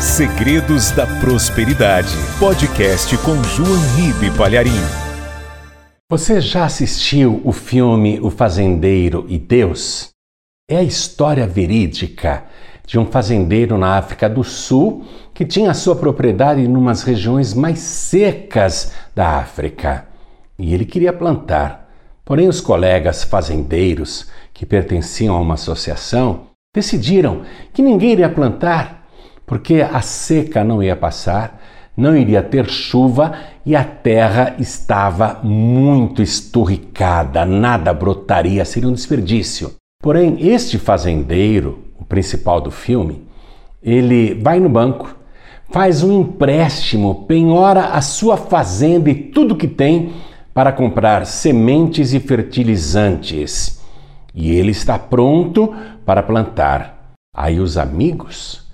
Segredos da Prosperidade. Podcast com João Ribe Palharim. Você já assistiu o filme O Fazendeiro e Deus? É a história verídica de um fazendeiro na África do Sul que tinha sua propriedade em umas regiões mais secas da África. E ele queria plantar. Porém, os colegas fazendeiros que pertenciam a uma associação decidiram que ninguém iria plantar porque a seca não ia passar, não iria ter chuva e a terra estava muito esturricada, nada brotaria, seria um desperdício. Porém, este fazendeiro, o principal do filme, ele vai no banco, faz um empréstimo, penhora a sua fazenda e tudo que tem para comprar sementes e fertilizantes. E ele está pronto para plantar. Aí os amigos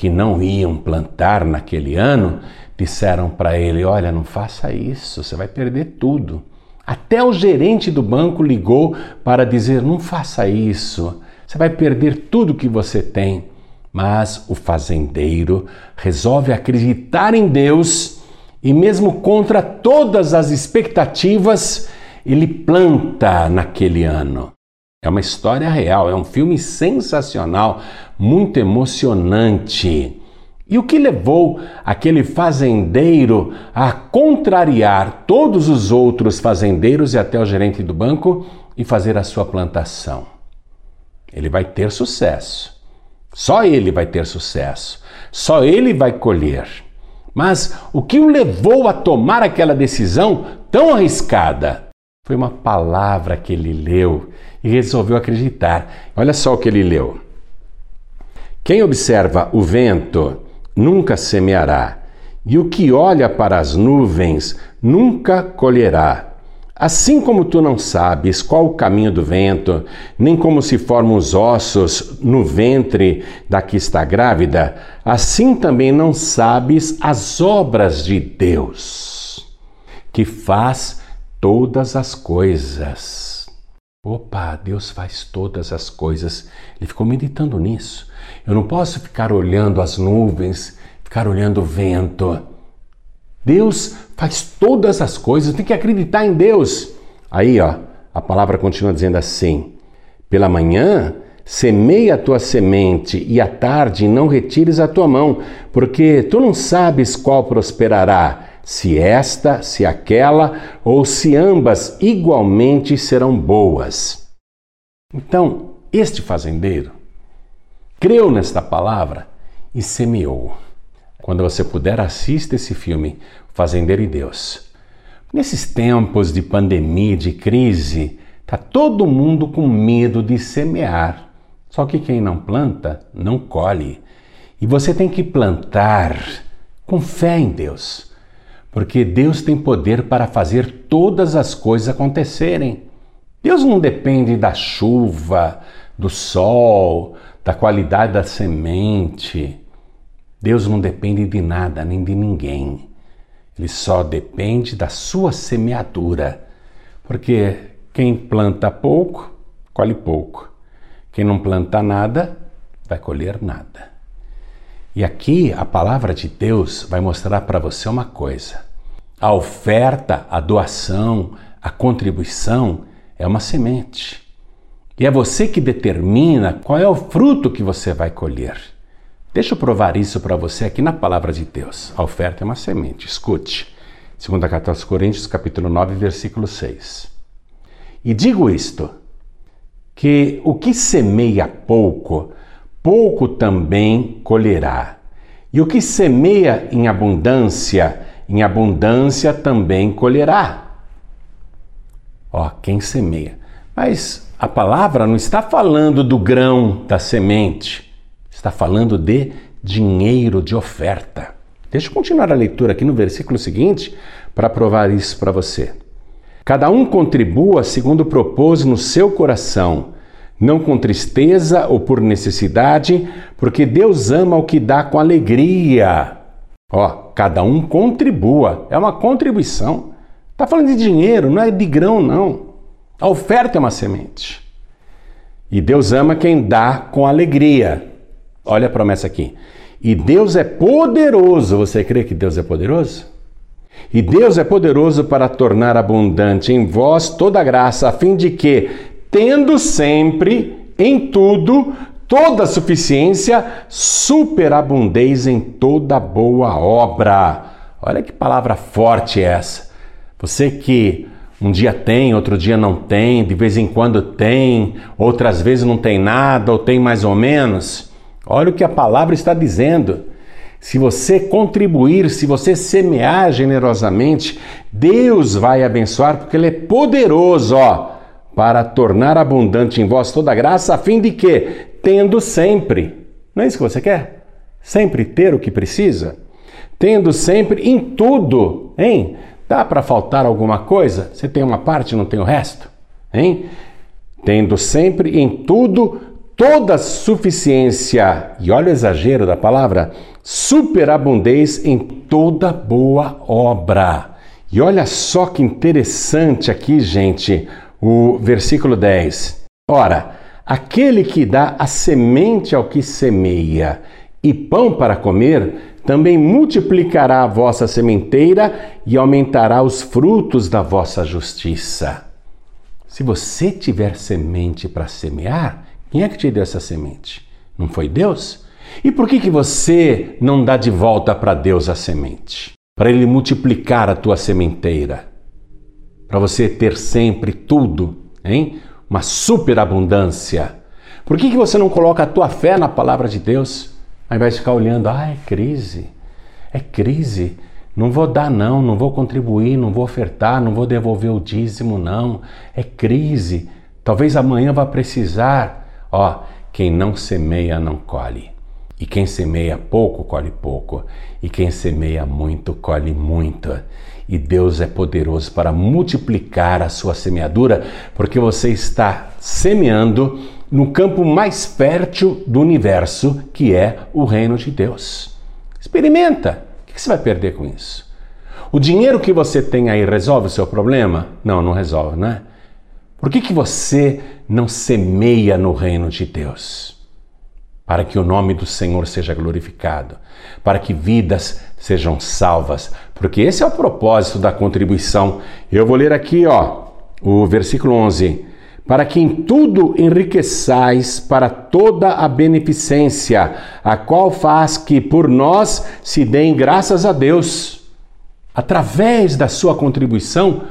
que não iam plantar naquele ano disseram para ele: Olha, não faça isso, você vai perder tudo. Até o gerente do banco ligou para dizer: Não faça isso, você vai perder tudo que você tem. Mas o fazendeiro resolve acreditar em Deus e, mesmo contra todas as expectativas, ele planta naquele ano. É uma história real, é um filme sensacional, muito emocionante. E o que levou aquele fazendeiro a contrariar todos os outros fazendeiros e até o gerente do banco e fazer a sua plantação? Ele vai ter sucesso. Só ele vai ter sucesso. Só ele vai colher. Mas o que o levou a tomar aquela decisão tão arriscada? Foi uma palavra que ele leu e resolveu acreditar. Olha só o que ele leu. Quem observa o vento nunca semeará, e o que olha para as nuvens nunca colherá. Assim como tu não sabes qual o caminho do vento, nem como se formam os ossos no ventre da que está grávida, assim também não sabes as obras de Deus, que faz todas as coisas. Opa, Deus faz todas as coisas. Ele ficou meditando nisso. Eu não posso ficar olhando as nuvens, ficar olhando o vento. Deus faz todas as coisas, tem que acreditar em Deus. Aí, ó, a palavra continua dizendo assim: pela manhã semeia a tua semente e à tarde não retires a tua mão, porque tu não sabes qual prosperará se esta, se aquela, ou se ambas igualmente serão boas. Então, este fazendeiro creu nesta palavra e semeou. Quando você puder, assista esse filme, Fazendeiro e Deus. Nesses tempos de pandemia, de crise, está todo mundo com medo de semear. Só que quem não planta, não colhe. E você tem que plantar com fé em Deus porque Deus tem poder para fazer todas as coisas acontecerem. Deus não depende da chuva, do sol, da qualidade da semente. Deus não depende de nada nem de ninguém. Ele só depende da sua semeadura. Porque quem planta pouco, colhe pouco. Quem não planta nada, vai colher nada. E aqui a palavra de Deus vai mostrar para você uma coisa. A oferta, a doação, a contribuição é uma semente. E é você que determina qual é o fruto que você vai colher. Deixa eu provar isso para você aqui na palavra de Deus. A oferta é uma semente. Escute. 2 carta aos Coríntios, capítulo 9, versículo 6. E digo isto, que o que semeia pouco pouco também colherá. E o que semeia em abundância, em abundância também colherá. Ó, quem semeia. Mas a palavra não está falando do grão da semente, está falando de dinheiro de oferta. Deixa eu continuar a leitura aqui no versículo seguinte para provar isso para você. Cada um contribua segundo propôs no seu coração não com tristeza ou por necessidade, porque Deus ama o que dá com alegria. Ó, cada um contribua, é uma contribuição. Está falando de dinheiro, não é de grão, não. A oferta é uma semente. E Deus ama quem dá com alegria. Olha a promessa aqui. E Deus é poderoso. Você crê que Deus é poderoso? E Deus é poderoso para tornar abundante em vós toda graça, a fim de que, tendo sempre em tudo toda suficiência, superabundeis em toda boa obra. Olha que palavra forte é essa. Você que um dia tem, outro dia não tem, de vez em quando tem, outras vezes não tem nada ou tem mais ou menos. Olha o que a palavra está dizendo. Se você contribuir, se você semear generosamente, Deus vai abençoar, porque Ele é poderoso, ó, para tornar abundante em vós toda graça, a fim de que, tendo sempre, não é isso que você quer? Sempre ter o que precisa? Tendo sempre em tudo, hein? Dá para faltar alguma coisa? Você tem uma parte, não tem o resto? Hein? Tendo sempre em tudo toda suficiência, e olha o exagero da palavra, superabundez em toda boa obra. E olha só que interessante aqui, gente, o versículo 10. Ora, aquele que dá a semente ao que semeia e pão para comer, também multiplicará a vossa sementeira e aumentará os frutos da vossa justiça. Se você tiver semente para semear, quem é que te deu essa semente? Não foi Deus? E por que, que você não dá de volta para Deus a semente? Para Ele multiplicar a tua sementeira. Para você ter sempre tudo, hein? Uma superabundância. Por que, que você não coloca a tua fé na palavra de Deus? Aí vai ficar olhando, ah, é crise. É crise. Não vou dar, não, não vou contribuir, não vou ofertar, não vou devolver o dízimo, não. É crise. Talvez amanhã vá precisar. Ó, quem não semeia não colhe. E quem semeia pouco, colhe pouco. E quem semeia muito, colhe muito. E Deus é poderoso para multiplicar a sua semeadura, porque você está semeando no campo mais fértil do universo, que é o reino de Deus. Experimenta. O que você vai perder com isso? O dinheiro que você tem aí resolve o seu problema? Não, não resolve, não é? Por que, que você não semeia no reino de Deus? Para que o nome do Senhor seja glorificado, para que vidas sejam salvas, porque esse é o propósito da contribuição. Eu vou ler aqui, ó, o versículo 11 para que em tudo enriqueçais para toda a beneficência, a qual faz que por nós se deem graças a Deus. Através da sua contribuição,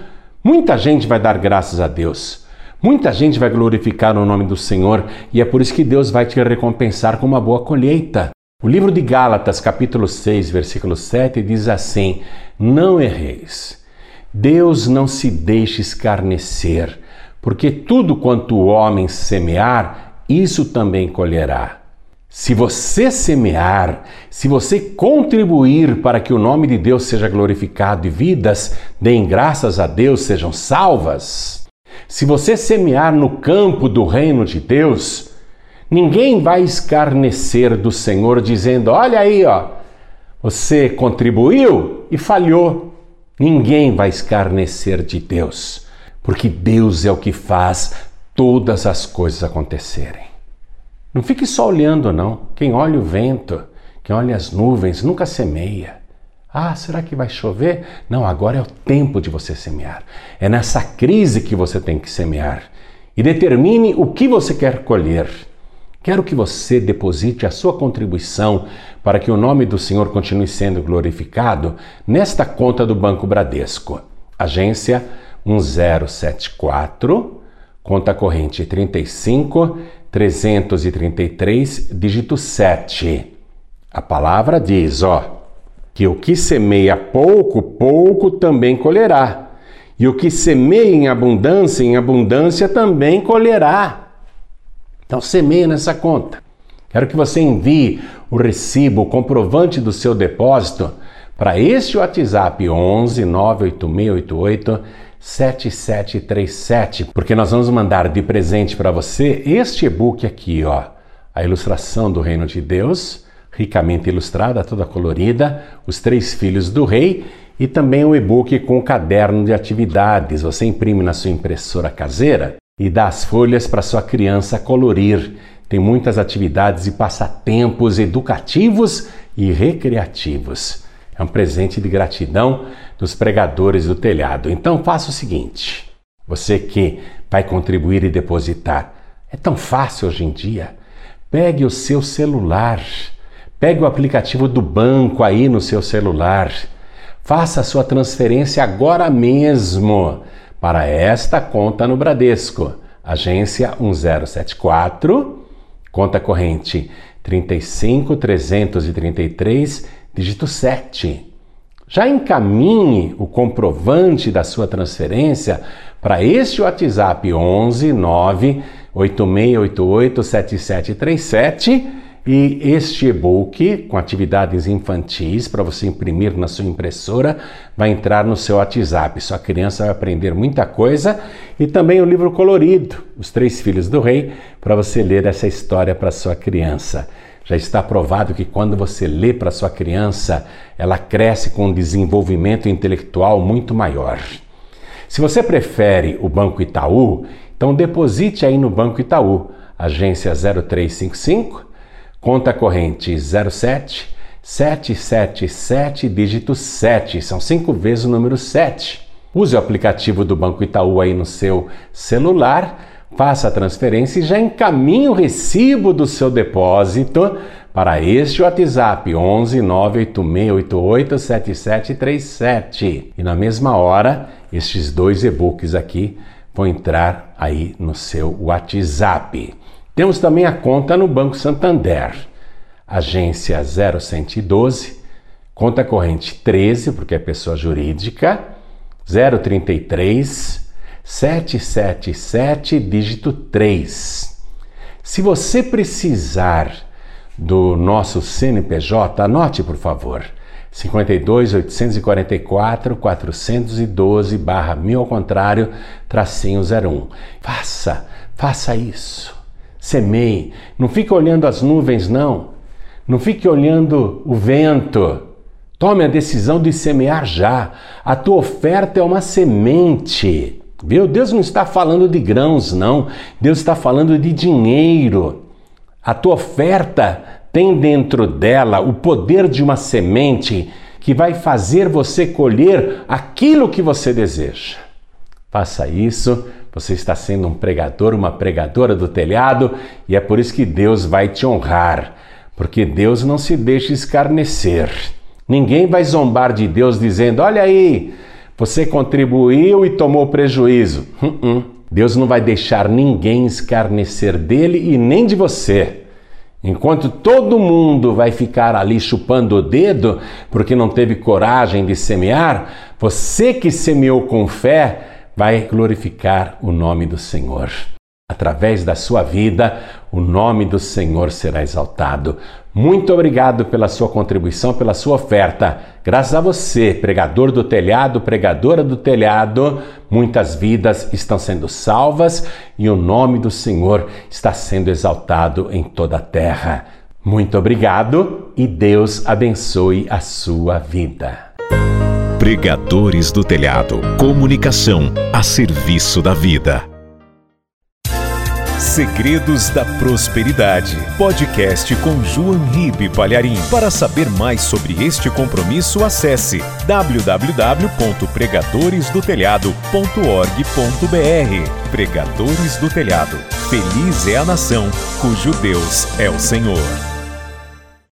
Muita gente vai dar graças a Deus. Muita gente vai glorificar o nome do Senhor e é por isso que Deus vai te recompensar com uma boa colheita. O livro de Gálatas, capítulo 6, versículo 7, diz assim: Não erreis. Deus não se deixe escarnecer, porque tudo quanto o homem semear, isso também colherá. Se você semear, se você contribuir para que o nome de Deus seja glorificado e vidas deem graças a Deus sejam salvas, se você semear no campo do reino de Deus, ninguém vai escarnecer do Senhor dizendo: "Olha aí, ó, você contribuiu e falhou". Ninguém vai escarnecer de Deus, porque Deus é o que faz todas as coisas acontecerem. Não fique só olhando, não. Quem olha o vento, quem olha as nuvens, nunca semeia. Ah, será que vai chover? Não, agora é o tempo de você semear. É nessa crise que você tem que semear. E determine o que você quer colher. Quero que você deposite a sua contribuição para que o nome do Senhor continue sendo glorificado nesta conta do Banco Bradesco. Agência 1074, conta corrente 35 333, dígito 7. A palavra diz, ó, que o que semeia pouco, pouco também colherá. E o que semeia em abundância, em abundância também colherá. Então semeia nessa conta. Quero que você envie o recibo, o comprovante do seu depósito para este WhatsApp 11 98688 7737, porque nós vamos mandar de presente para você este e-book aqui, ó, a ilustração do Reino de Deus, ricamente ilustrada, toda colorida, os três filhos do rei e também o e-book com o caderno de atividades. Você imprime na sua impressora caseira e dá as folhas para sua criança colorir. Tem muitas atividades e passatempos educativos e recreativos. É um presente de gratidão dos pregadores do telhado. Então faça o seguinte: você que vai contribuir e depositar, é tão fácil hoje em dia. Pegue o seu celular, pegue o aplicativo do banco aí no seu celular, faça a sua transferência agora mesmo para esta conta no Bradesco, agência 1074, conta corrente 35333, dígito 7. Já encaminhe o comprovante da sua transferência para este WhatsApp 11 9 8688 7737 e este e-book com atividades infantis para você imprimir na sua impressora vai entrar no seu WhatsApp. Sua criança vai aprender muita coisa e também o livro colorido, Os Três Filhos do Rei, para você ler essa história para sua criança. Já está provado que quando você lê para sua criança, ela cresce com um desenvolvimento intelectual muito maior. Se você prefere o Banco Itaú, então deposite aí no Banco Itaú, agência 0355, conta corrente 07 777 dígito 7, são cinco vezes o número 7. Use o aplicativo do Banco Itaú aí no seu celular, faça a transferência e já encaminhe o recibo do seu depósito para este WhatsApp 11 98688 7737. E na mesma hora, estes dois e-books aqui vão entrar aí no seu WhatsApp. Temos também a conta no Banco Santander, agência 0112, conta corrente 13, porque é pessoa jurídica, 033 777 dígito 3. Se você precisar do nosso CNPJ, anote por favor. 52 844 412 barra mil ao contrário, tracinho 01. Faça, faça isso. Semeie. Não fique olhando as nuvens, não. Não fique olhando o vento. Tome a decisão de semear já. A tua oferta é uma semente. Viu? Deus não está falando de grãos, não. Deus está falando de dinheiro. A tua oferta tem dentro dela o poder de uma semente que vai fazer você colher aquilo que você deseja. Faça isso, você está sendo um pregador, uma pregadora do telhado e é por isso que Deus vai te honrar, porque Deus não se deixa escarnecer. Ninguém vai zombar de Deus dizendo: Olha aí, você contribuiu e tomou prejuízo. Uh -uh. Deus não vai deixar ninguém escarnecer dele e nem de você. Enquanto todo mundo vai ficar ali chupando o dedo porque não teve coragem de semear, você que semeou com fé vai glorificar o nome do Senhor. Através da sua vida, o nome do Senhor será exaltado. Muito obrigado pela sua contribuição, pela sua oferta. Graças a você, pregador do telhado, pregadora do telhado, muitas vidas estão sendo salvas e o nome do Senhor está sendo exaltado em toda a terra. Muito obrigado e Deus abençoe a sua vida. Pregadores do Telhado. Comunicação a serviço da vida. Segredos da Prosperidade. Podcast com João Ribe Palharim. Para saber mais sobre este compromisso, acesse www.pregadoresdotelhado.org.br. Pregadores do Telhado. Feliz é a nação cujo Deus é o Senhor.